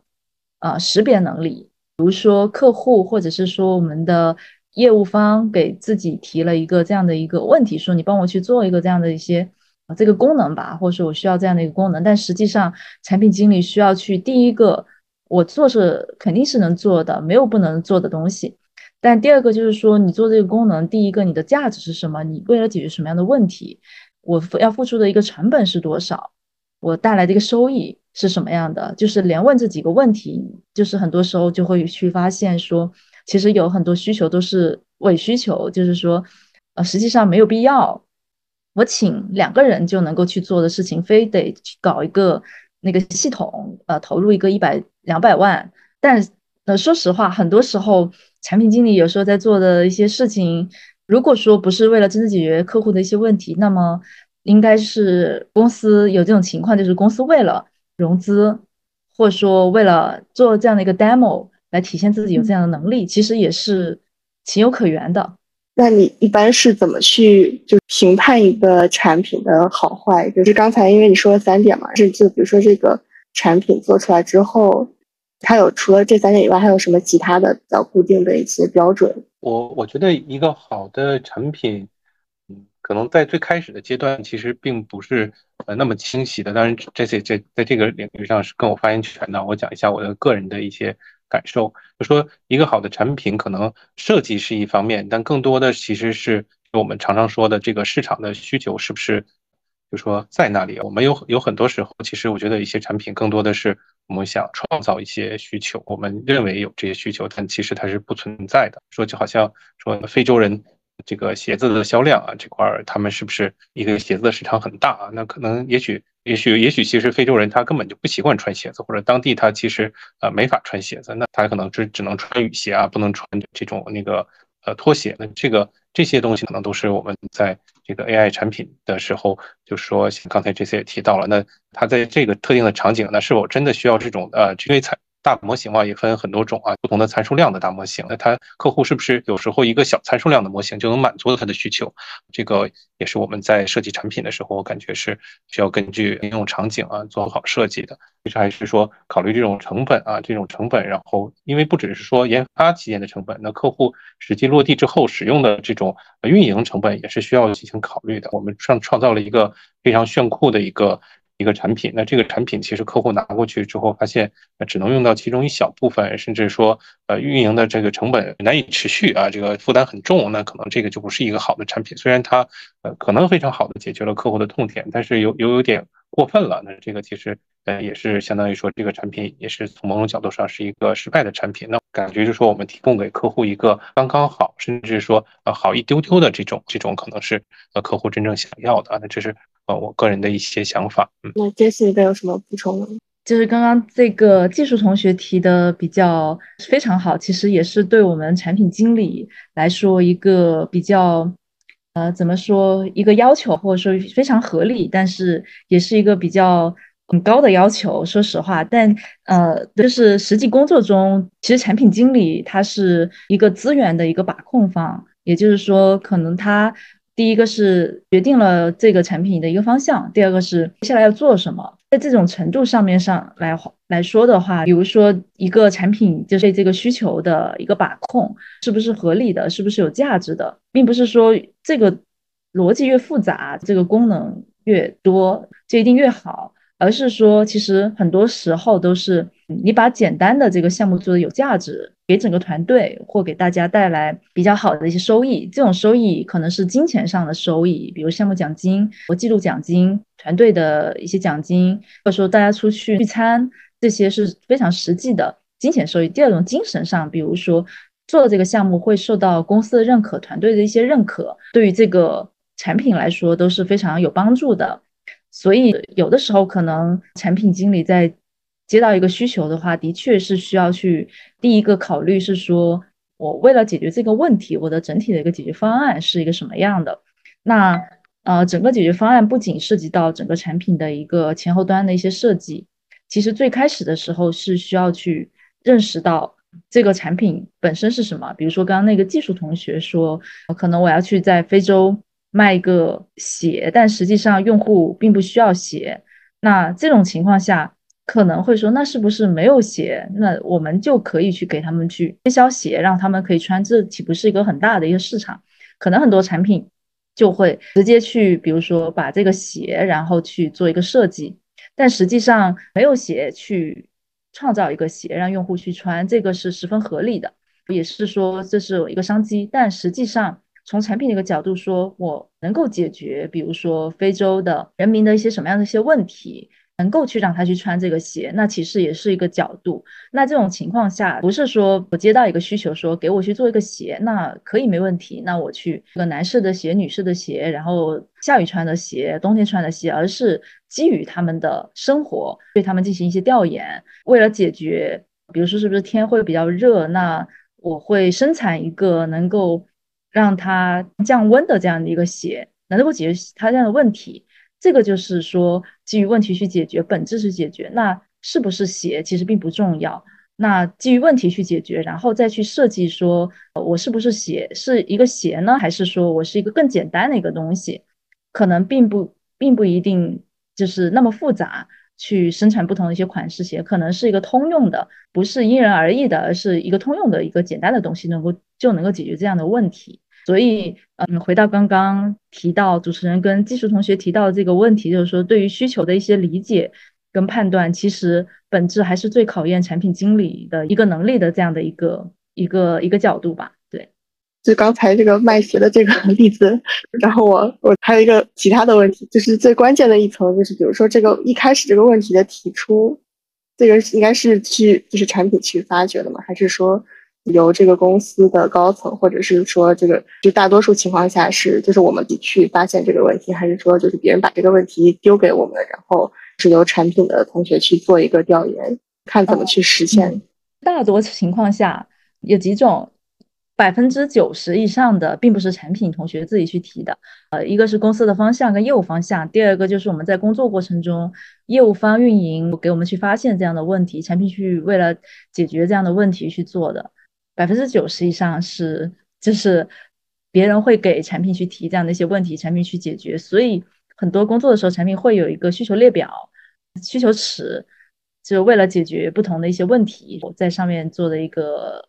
呃识别能力。比如说客户或者是说我们的业务方给自己提了一个这样的一个问题，说你帮我去做一个这样的一些。这个功能吧，或者说我需要这样的一个功能，但实际上产品经理需要去第一个，我做是肯定是能做的，没有不能做的东西。但第二个就是说，你做这个功能，第一个你的价值是什么？你为了解决什么样的问题？我要付出的一个成本是多少？我带来的一个收益是什么样的？就是连问这几个问题，就是很多时候就会去发现说，其实有很多需求都是伪需求，就是说，呃，实际上没有必要。我请两个人就能够去做的事情，非得去搞一个那个系统，呃，投入一个一百两百万。但呃，说实话，很多时候产品经理有时候在做的一些事情，如果说不是为了真正解决客户的一些问题，那么应该是公司有这种情况，就是公司为了融资，或者说为了做这样的一个 demo 来体现自己有这样的能力，其实也是情有可原的。
那你一般是怎么去就评判一个产品的好坏？就是刚才因为你说了三点嘛，是就比如说这个产品做出来之后，它有除了这三点以外，还有什么其他的比较固定的一些标准？
我我觉得一个好的产品，嗯，可能在最开始的阶段其实并不是呃那么清晰的。当然这些这在这个领域上是更有发言权的。我讲一下我的个人的一些。感受，就说一个好的产品，可能设计是一方面，但更多的其实是我们常常说的这个市场的需求是不是，就说在那里。我们有有很多时候，其实我觉得一些产品更多的是我们想创造一些需求，我们认为有这些需求，但其实它是不存在的。说就好像说非洲人这个鞋子的销量啊这块儿，他们是不是一个鞋子的市场很大啊？那可能也许。也许，也许其实非洲人他根本就不习惯穿鞋子，或者当地他其实呃没法穿鞋子，那他可能只只能穿雨鞋啊，不能穿这种那个呃拖鞋。那这个这些东西可能都是我们在这个 AI 产品的时候，就说刚才这些也提到了，那他在这个特定的场景，那是否真的需要这种呃因为才。大模型啊也分很多种啊，不同的参数量的大模型。那它客户是不是有时候一个小参数量的模型就能满足他的需求？这个也是我们在设计产品的时候，我感觉是需要根据应用场景啊做好设计的。其实还是说考虑这种成本啊，这种成本，然后因为不只是说研发期间的成本，那客户实际落地之后使用的这种运营成本也是需要进行考虑的。我们创创造了一个非常炫酷的一个。一个产品，那这个产品其实客户拿过去之后，发现只能用到其中一小部分，甚至说呃运营的这个成本难以持续啊，这个负担很重，那可能这个就不是一个好的产品。虽然它呃可能非常好的解决了客户的痛点，但是有有有点过分了，那这个其实呃也是相当于说这个产品也是从某种角度上是一个失败的产品。那感觉就是说我们提供给客户一个刚刚好，甚至说呃好一丢丢的这种这种可能是呃客户真正想要的啊，那这是。呃，我个人的一些想法，
嗯，那 Jesse 这边有什么补充吗？
就是刚刚这个技术同学提的比较非常好，其实也是对我们产品经理来说一个比较，呃，怎么说一个要求，或者说非常合理，但是也是一个比较很高的要求。说实话，但呃，就是实际工作中，其实产品经理他是一个资源的一个把控方，也就是说，可能他。第一个是决定了这个产品的一个方向，第二个是接下来要做什么。在这种程度上面上来来说的话，比如说一个产品就是这个需求的一个把控是不是合理的，是不是有价值的，并不是说这个逻辑越复杂，这个功能越多就一定越好。而是说，其实很多时候都是你把简单的这个项目做的有价值，给整个团队或给大家带来比较好的一些收益。这种收益可能是金钱上的收益，比如项目奖金或季度奖金、团队的一些奖金，或者说大家出去聚餐，这些是非常实际的金钱收益。第二种精神上，比如说做这个项目会受到公司的认可、团队的一些认可，对于这个产品来说都是非常有帮助的。所以有的时候可能产品经理在接到一个需求的话，的确是需要去第一个考虑是说，我为了解决这个问题，我的整体的一个解决方案是一个什么样的。那呃，整个解决方案不仅涉及到整个产品的一个前后端的一些设计，其实最开始的时候是需要去认识到这个产品本身是什么。比如说刚刚那个技术同学说，可能我要去在非洲。卖一个鞋，但实际上用户并不需要鞋。那这种情况下，可能会说，那是不是没有鞋？那我们就可以去给他们去推销鞋，让他们可以穿，这岂不是一个很大的一个市场？可能很多产品就会直接去，比如说把这个鞋，然后去做一个设计，但实际上没有鞋去创造一个鞋让用户去穿，这个是十分合理的，也是说这是一个商机，但实际上。从产品的一个角度说，我能够解决，比如说非洲的人民的一些什么样的一些问题，能够去让他去穿这个鞋，那其实也是一个角度。那这种情况下，不是说我接到一个需求，说给我去做一个鞋，那可以没问题。那我去一个男士的鞋、女士的鞋，然后下雨穿的鞋、冬天穿的鞋，而是基于他们的生活，对他们进行一些调研，为了解决，比如说是不是天会比较热，那我会生产一个能够。让它降温的这样的一个鞋，能够解决它这样的问题，这个就是说基于问题去解决，本质是解决。那是不是鞋其实并不重要。那基于问题去解决，然后再去设计说，我是不是鞋是一个鞋呢，还是说我是一个更简单的一个东西？可能并不并不一定就是那么复杂，去生产不同的一些款式鞋，可能是一个通用的，不是因人而异的，而是一个通用的一个简单的东西，能够就能够解决这样的问题。所以，嗯，回到刚刚提到主持人跟技术同学提到的这个问题，就是说对于需求的一些理解跟判断，其实本质还是最考验产品经理的一个能力的这样的一个一个一个角度吧。对，
就刚才这个卖鞋的这个例子，然后我我还有一个其他的问题，就是最关键的一层，就是比如说这个一开始这个问题的提出，这个应该是去就是产品去发掘的吗？还是说？由这个公司的高层，或者是说这个，就大多数情况下是，就是我们去发现这个问题，还是说就是别人把这个问题丢给我们，然后是由产品的同学去做一个调研，看怎么去实现。
大多情况下有几种，百分之九十以上的并不是产品同学自己去提的，呃，一个是公司的方向跟业务方向，第二个就是我们在工作过程中，业务方运营给我们去发现这样的问题，产品去为了解决这样的问题去做的。百分之九十以上是就是别人会给产品去提这样的一些问题，产品去解决。所以很多工作的时候，产品会有一个需求列表、需求池，就为了解决不同的一些问题，我在上面做的一个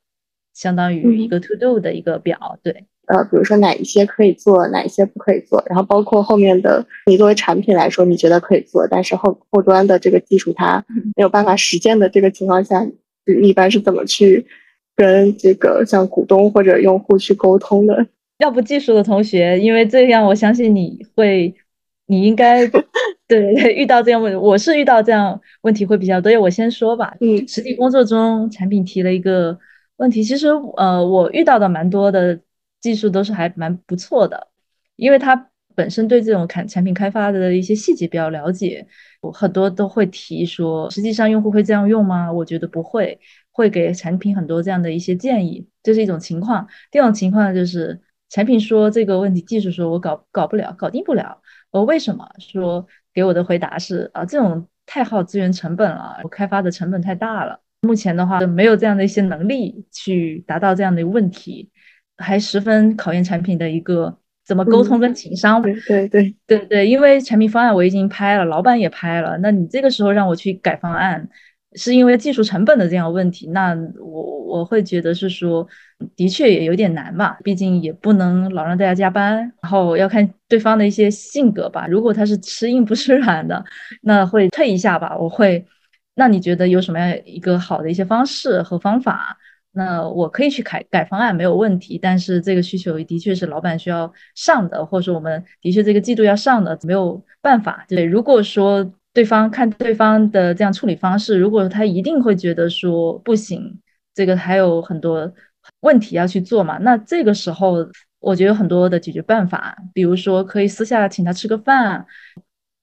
相当于一个 to do 的一个表。对，
呃，比如说哪一些可以做，哪一些不可以做，然后包括后面的你作为产品来说，你觉得可以做，但是后后端的这个技术它没有办法实践的这个情况下，你一般是怎么去跟这个像股东或者用户去沟通的？<laughs>
要不技术的同学，因为这样我相信你会，你应该 <laughs> 对遇到这样问，我是遇到这样问题会比较多。我先说吧，
嗯，
实际工作中产品提了一个问题，其实呃，我遇到的蛮多的。技术都是还蛮不错的，因为他本身对这种产产品开发的一些细节比较了解，我很多都会提说，实际上用户会这样用吗？我觉得不会，会给产品很多这样的一些建议，这是一种情况。第二种情况就是产品说这个问题，技术说我搞搞不了，搞定不了。我为什么说给我的回答是啊，这种太耗资源成本了，我开发的成本太大了，目前的话没有这样的一些能力去达到这样的问题。还十分考验产品的一个怎么沟通跟情商。
对对对
对对，因为产品方案我已经拍了，老板也拍了，那你这个时候让我去改方案，是因为技术成本的这样问题，那我我会觉得是说，的确也有点难嘛，毕竟也不能老让大家加班，然后要看对方的一些性格吧。如果他是吃硬不吃软的，那会退一下吧。我会，那你觉得有什么样一个好的一些方式和方法？那我可以去改改方案没有问题，但是这个需求的确是老板需要上的，或者说我们的确这个季度要上的，没有办法。对，如果说对方看对方的这样处理方式，如果他一定会觉得说不行，这个还有很多问题要去做嘛，那这个时候我觉得有很多的解决办法，比如说可以私下请他吃个饭。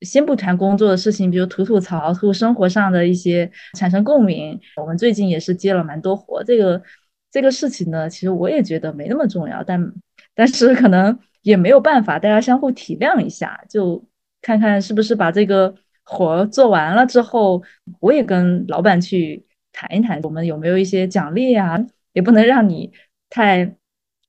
先不谈工作的事情，比如吐吐槽、吐生活上的一些产生共鸣。我们最近也是接了蛮多活，这个这个事情呢，其实我也觉得没那么重要，但但是可能也没有办法，大家相互体谅一下，就看看是不是把这个活做完了之后，我也跟老板去谈一谈，我们有没有一些奖励啊？也不能让你太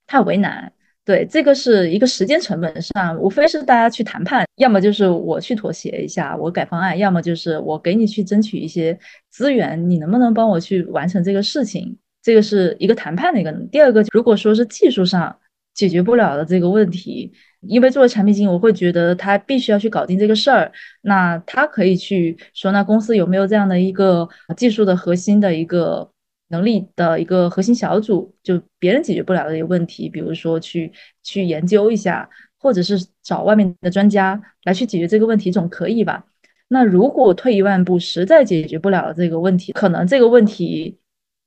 太为难。对，这个是一个时间成本上，无非是大家去谈判，要么就是我去妥协一下，我改方案，要么就是我给你去争取一些资源，你能不能帮我去完成这个事情？这个是一个谈判的一个。第二个，如果说是技术上解决不了的这个问题，因为作为产品经理，我会觉得他必须要去搞定这个事儿，那他可以去说，那公司有没有这样的一个技术的核心的一个。能力的一个核心小组，就别人解决不了的一个问题，比如说去去研究一下，或者是找外面的专家来去解决这个问题，总可以吧？那如果退一万步，实在解决不了这个问题，可能这个问题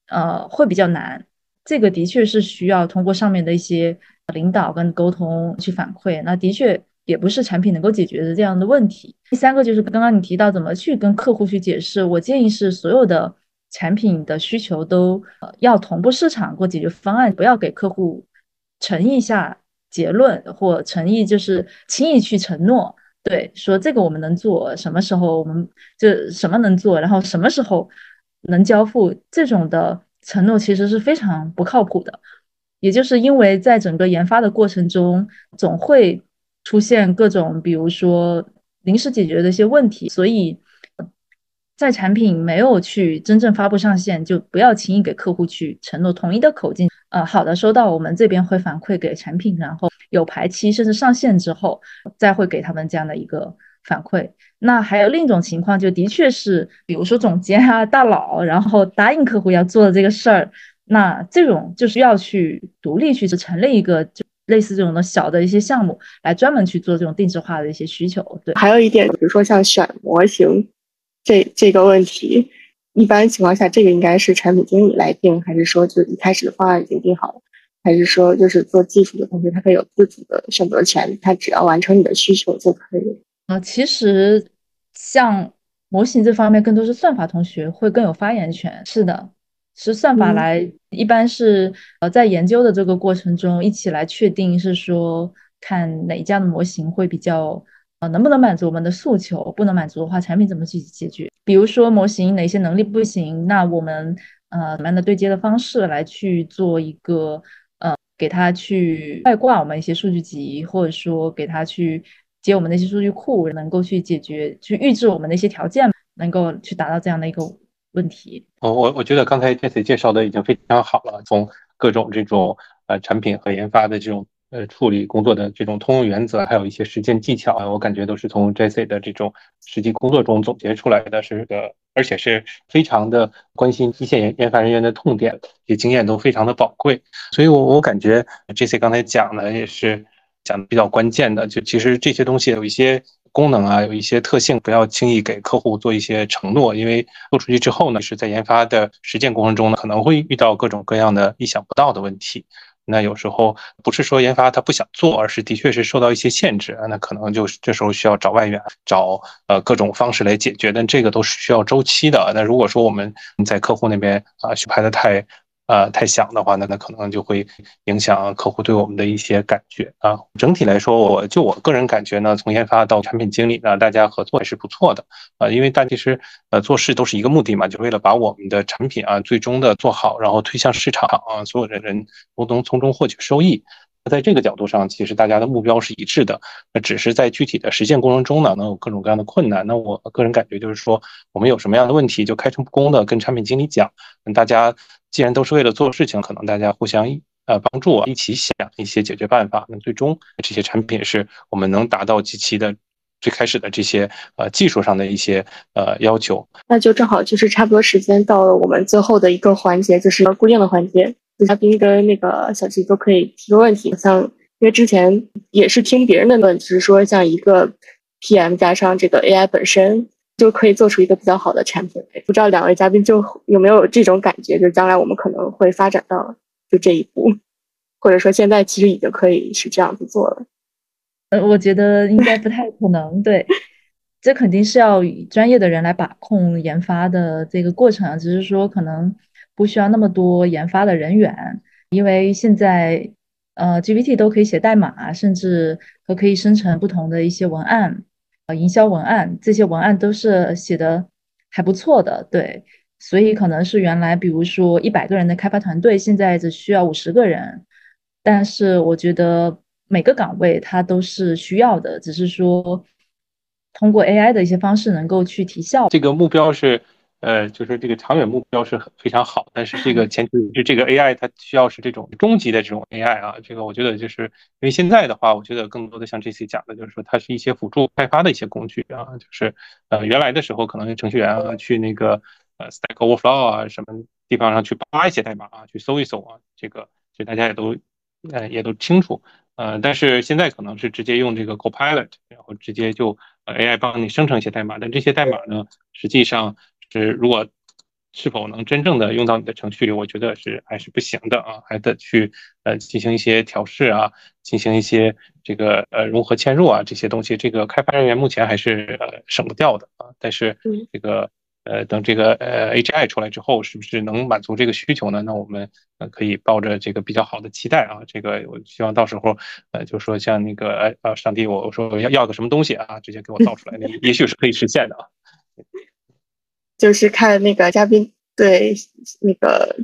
呃会比较难。这个的确是需要通过上面的一些领导跟沟通去反馈，那的确也不是产品能够解决的这样的问题。第三个就是刚刚你提到怎么去跟客户去解释，我建议是所有的。产品的需求都要同步市场或解决方案，不要给客户诚意下结论或诚意就是轻易去承诺，对，说这个我们能做，什么时候我们就什么能做，然后什么时候能交付，这种的承诺其实是非常不靠谱的。也就是因为在整个研发的过程中，总会出现各种，比如说临时解决的一些问题，所以。在产品没有去真正发布上线，就不要轻易给客户去承诺统一的口径。呃，好的，收到，我们这边会反馈给产品，然后有排期，甚至上线之后再会给他们这样的一个反馈。那还有另一种情况，就的确是，比如说总监啊、大佬，然后答应客户要做的这个事儿，那这种就是要去独立去成立一个就类似这种的小的一些项目，来专门去做这种定制化的一些需求。对，
还有一点，比如说像选模型。这这个问题，一般情况下，这个应该是产品经理来定，还是说就一开始的方案已经定好了，还是说就是做技术的同学他可以有自主的选择权，他只要完成你的需求就可以？
啊，其实像模型这方面，更多是算法同学会更有发言权。是的，是算法来，一般是呃在研究的这个过程中一起来确定，是说看哪一家的模型会比较。呃，能不能满足我们的诉求？不能满足的话，产品怎么去解决？比如说模型哪些能力不行，那我们呃怎么样的对接的方式来去做一个呃给他去外挂我们一些数据集，或者说给他去接我们那些数据库，能够去解决去预置我们的一些条件，能够去达到这样的一个问题。
我，我我觉得刚才 Jesse 介绍的已经非常好了，从各种这种呃产品和研发的这种呃处理工作的这种通用原则，还有一些实践技巧啊，我感觉都是从 Jesse 的这种实际工作中总结出来的，是个而且是非常的关心一线研研发人员的痛点，这些经验都非常的宝贵。所以，我我感觉 jess 刚才讲的也是讲的比较关键的，就其实这些东西有一些。功能啊，有一些特性，不要轻易给客户做一些承诺，因为做出去之后呢，是在研发的实践过程中呢，可能会遇到各种各样的意想不到的问题。那有时候不是说研发他不想做，而是的确是受到一些限制啊，那可能就是这时候需要找外援，找呃各种方式来解决。但这个都是需要周期的。那如果说我们在客户那边啊，去排的太。呃，太响的话，那那可能就会影响客户对我们的一些感觉啊。整体来说，我就我个人感觉呢，从研发到产品经理呢，大家合作也是不错的啊。因为大其实呃做事都是一个目的嘛，就为了把我们的产品啊最终的做好，然后推向市场啊，所有的人都能从中获取收益。在这个角度上，其实大家的目标是一致的。那只是在具体的实践过程中呢，能有各种各样的困难。那我个人感觉就是说，我们有什么样的问题，就开诚布公的跟产品经理讲，那大家。既然都是为了做事情，可能大家互相呃帮助，一起想一些解决办法。那最终这些产品是我们能达到极其的最开始的这些呃技术上的一些呃要求。
那就正好就是差不多时间到了，我们最后的一个环节就是固定的环节，嘉宾跟那个小齐都可以提个问题。像因为之前也是听别人的论，就是说像一个 PM 加上这个 AI 本身。就可以做出一个比较好的产品。不知道两位嘉宾就有没有这种感觉？就将来我们可能会发展到就这一步，<laughs> 或者说现在其实已经可以是这样子做了。
呃，我觉得应该不太可能。对，这肯定是要专业的人来把控研发的这个过程。只是说可能不需要那么多研发的人员，因为现在呃 GPT 都可以写代码，甚至都可以生成不同的一些文案。呃营销文案这些文案都是写的还不错的，对，所以可能是原来比如说一百个人的开发团队，现在只需要五十个人，但是我觉得每个岗位它都是需要的，只是说通过 AI 的一些方式能够去提效。
这个目标是。呃，就是这个长远目标是很非常好，但是这个前提是这个 AI 它需要是这种终极的这种 AI 啊，这个我觉得就是因为现在的话，我觉得更多的像这些讲的，就是说它是一些辅助开发的一些工具啊，就是呃原来的时候可能程序员啊去那个呃 Stack Overflow 啊什么地方上去扒一些代码啊，去搜一搜啊，这个就大家也都呃也都清楚，呃，但是现在可能是直接用这个 Copilot，然后直接就呃 AI 帮你生成一些代码，但这些代码呢，实际上。是，如果是否能真正的用到你的程序里，我觉得是还是不行的啊，还得去呃进行一些调试啊，进行一些这个呃融合嵌入啊这些东西，这个开发人员目前还是呃省不掉的啊。但是这个呃等这个呃 AGI 出来之后，是不是能满足这个需求呢？那我们呃可以抱着这个比较好的期待啊。这个我希望到时候呃就说像那个呃呃上帝，我我说要要个什么东西啊，直接给我造出来，那也许是可以实现的啊。
就是看那个嘉宾对那个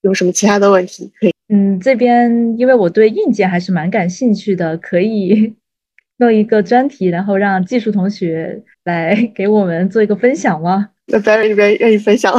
有什么其他的问题可以。
嗯，这边因为我对硬件还是蛮感兴趣的，可以 <laughs> 弄一个专题，然后让技术同学 <laughs> 来 <laughs> 给我们做一个分享吗？
那 Barry 这边愿意分享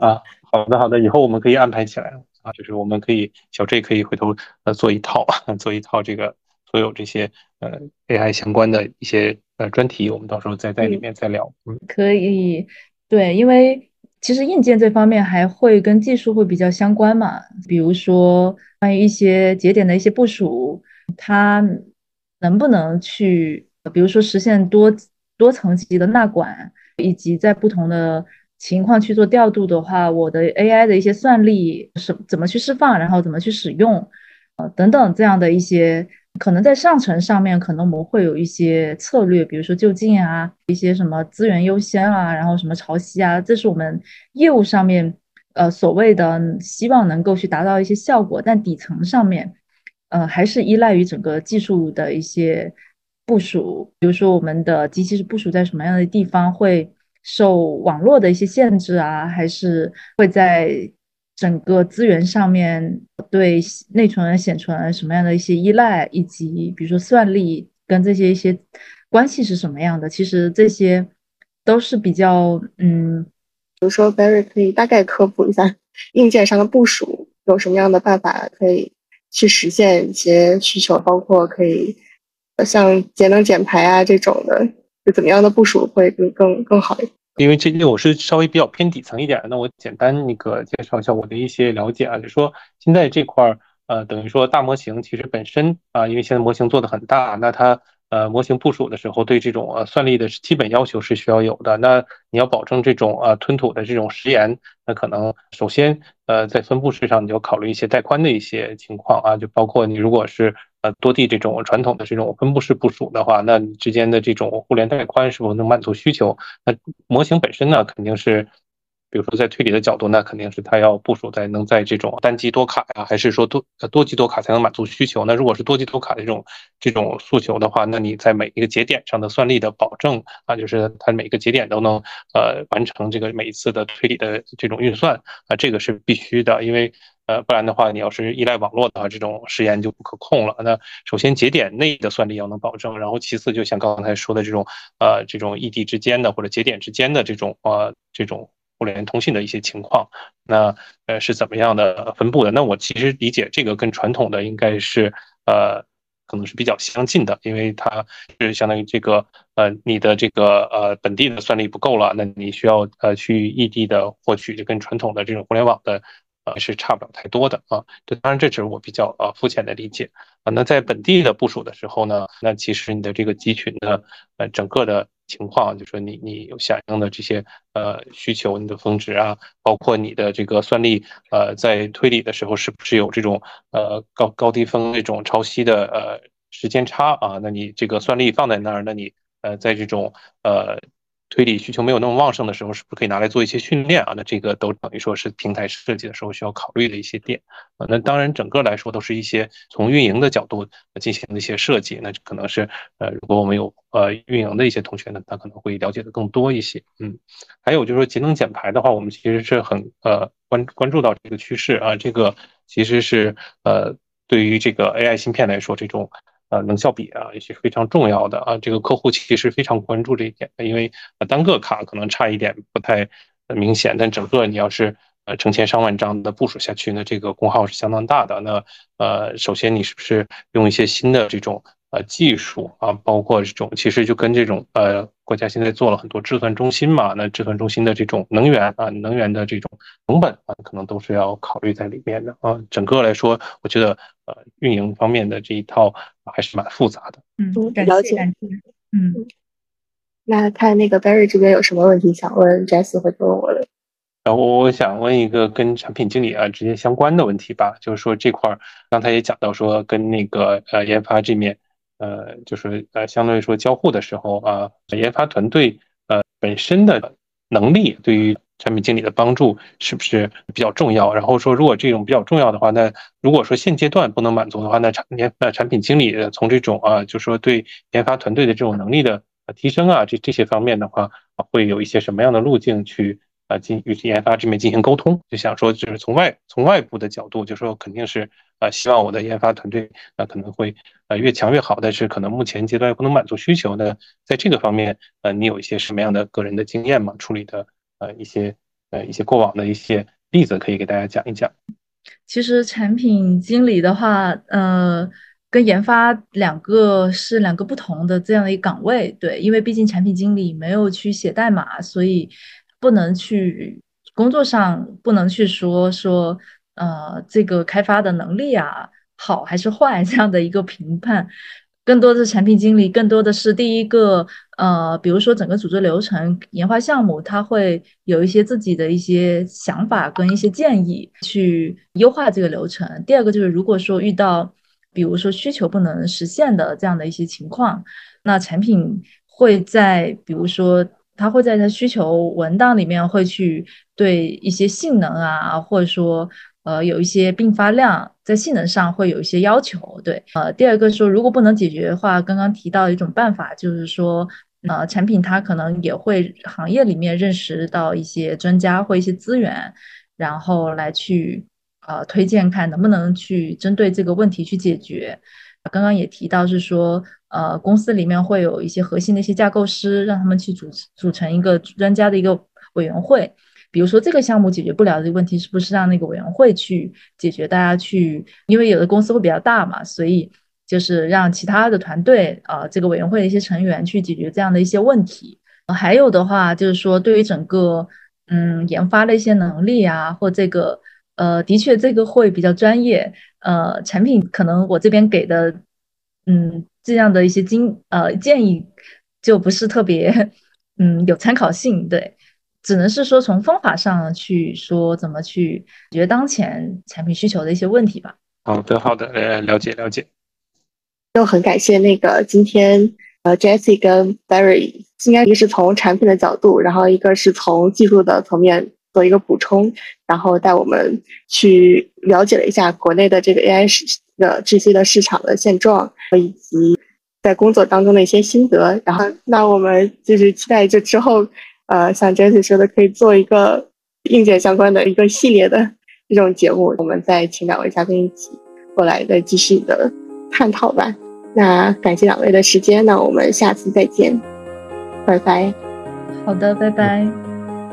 啊，好的好的，以后我们可以安排起来啊，就是我们可以小 J 可以回头呃做一套做一套这个所有这些呃 AI 相关的一些。呃，专题我们到时候再在里面再聊。
嗯，可以，对，因为其实硬件这方面还会跟技术会比较相关嘛。比如说关于一些节点的一些部署，它能不能去，比如说实现多多层级的纳管，以及在不同的情况去做调度的话，我的 AI 的一些算力是怎么去释放，然后怎么去使用，呃，等等这样的一些。可能在上层上面，可能我们会有一些策略，比如说就近啊，一些什么资源优先啊，然后什么潮汐啊，这是我们业务上面呃所谓的希望能够去达到一些效果。但底层上面，呃，还是依赖于整个技术的一些部署，比如说我们的机器是部署在什么样的地方，会受网络的一些限制啊，还是会在。整个资源上面对内存、显存什么样的一些依赖，以及比如说算力跟这些一些关系是什么样的？其实这些都是比较嗯，
比如说 Barry 可以大概科普一下硬件上的部署有什么样的办法可以去实现一些需求，包括可以像节能减排啊这种的，就怎么样的部署会更更更好一点？
因为这我是稍微比较偏底层一点，那我简单那个介绍一下我的一些了解啊，就说现在这块儿呃，等于说大模型其实本身啊，因为现在模型做的很大，那它。呃，模型部署的时候，对这种呃算力的基本要求是需要有的。那你要保证这种呃吞吐的这种时延，那可能首先呃在分布式上，你要考虑一些带宽的一些情况啊，就包括你如果是呃多地这种传统的这种分布式部署的话，那你之间的这种互联带宽是否能满足需求？那模型本身呢，肯定是。比如说，在推理的角度，那肯定是它要部署在能在这种单机多卡呀，还是说多多机多卡才能满足需求？那如果是多机多卡的这种这种诉求的话，那你在每一个节点上的算力的保证啊，就是它每个节点都能呃完成这个每一次的推理的这种运算啊，这个是必须的，因为呃不然的话，你要是依赖网络的话，这种实验就不可控了。那首先节点内的算力要能保证，然后其次就像刚才说的这种呃这种异地之间的或者节点之间的这种呃这种。互联通信的一些情况，那呃是怎么样的分布的？那我其实理解这个跟传统的应该是呃可能是比较相近的，因为它是相当于这个呃你的这个呃本地的算力不够了，那你需要呃去异地的获取，就跟传统的这种互联网的呃是差不了太多的啊。这当然这只是我比较呃肤浅的理解啊。那在本地的部署的时候呢，那其实你的这个集群的呃整个的。情况就说你你有响应的这些呃需求，你的峰值啊，包括你的这个算力呃，在推理的时候是不是有这种呃高高低峰这种潮汐的呃时间差啊？那你这个算力放在那儿，那你呃在这种呃。推理需求没有那么旺盛的时候，是不是可以拿来做一些训练啊？那这个都等于说是平台设计的时候需要考虑的一些点啊。那当然，整个来说都是一些从运营的角度进行的一些设计。那可能是呃，如果我们有呃运营的一些同学呢，他可能会了解的更多一些。嗯，还有就是说节能减排的话，我们其实是很呃关关注到这个趋势啊。这个其实是呃对于这个 AI 芯片来说，这种。呃，能效比啊，也是非常重要的啊。这个客户其实非常关注这一点，因为单个卡可能差一点不太明显，但整个你要是呃成千上万张的部署下去，那这个功耗是相当大的。那呃，首先你是不是用一些新的这种？呃，技术啊，包括这种，其实就跟这种呃，国家现在做了很多智算中心嘛，那智算中心的这种能源啊，能源的这种成本啊，可能都是要考虑在里面的啊。整个来说，我觉得呃，运营方面的这一套还是蛮复杂的。
嗯，了解。嗯，
那看那个 Barry 这边有什么问题想问 Jess 或者问我的？
然后我想问一个跟产品经理啊直接相关的问题吧，就是说这块儿刚才也讲到说跟那个呃研发这面。呃，就是呃，相对于说交互的时候啊，研发团队呃本身的能力对于产品经理的帮助是不是比较重要？然后说，如果这种比较重要的话，那如果说现阶段不能满足的话，那产研那产品经理从这种啊，就说对研发团队的这种能力的提升啊，这这些方面的话，会有一些什么样的路径去？啊，进与研发这边进行沟通，就想说，就是从外从外部的角度，就说肯定是啊，希望我的研发团队啊可能会呃越强越好，但是可能目前阶段不能满足需求的，在这个方面，呃，你有一些什么样的个人的经验吗？处理的呃一些呃一些过往的一些例子，可以给大家讲一讲。
其实产品经理的话，呃，跟研发两个是两个不同的这样的一个岗位，对，因为毕竟产品经理没有去写代码，所以。不能去工作上不能去说说呃这个开发的能力啊好还是坏 <laughs> 这样的一个评判，更多的是产品经理，更多的是第一个呃比如说整个组织流程研发项目，他会有一些自己的一些想法跟一些建议去优化这个流程。第二个就是如果说遇到比如说需求不能实现的这样的一些情况，那产品会在比如说。他会在他需求文档里面会去对一些性能啊，或者说呃有一些并发量，在性能上会有一些要求。对，呃，第二个说如果不能解决的话，刚刚提到一种办法，就是说呃产品它可能也会行业里面认识到一些专家或一些资源，然后来去呃推荐看能不能去针对这个问题去解决。刚刚也提到是说。呃，公司里面会有一些核心的一些架构师，让他们去组组成一个专家的一个委员会，比如说这个项目解决不了的问题，是不是让那个委员会去解决？大家去，因为有的公司会比较大嘛，所以就是让其他的团队啊，这个委员会的一些成员去解决这样的一些问题。还有的话就是说，对于整个嗯研发的一些能力啊，或这个呃，的确这个会比较专业。呃，产品可能我这边给的嗯这样的一些经呃建议就不是特别嗯有参考性，对。只能是说从方法上去说怎么去解决当前产品需求的一些问题吧。
好的，好的，呃，了解了解。
就很感谢那个今天呃 Jessie 跟 Barry，应该一个是从产品的角度，然后一个是从技术的层面做一个补充，然后带我们去了解了一下国内的这个 AI 市的这些的市场的现状，以及在工作当中的一些心得。然后，那我们就是期待这之后。呃，像 Jessie 说的，可以做一个硬件相关的一个系列的这种节目，我们再请两位嘉宾一起过来再继续的探讨吧。那感谢两位的时间，那我们下次再见，拜拜。
好的，拜拜。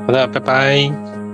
好的，拜拜。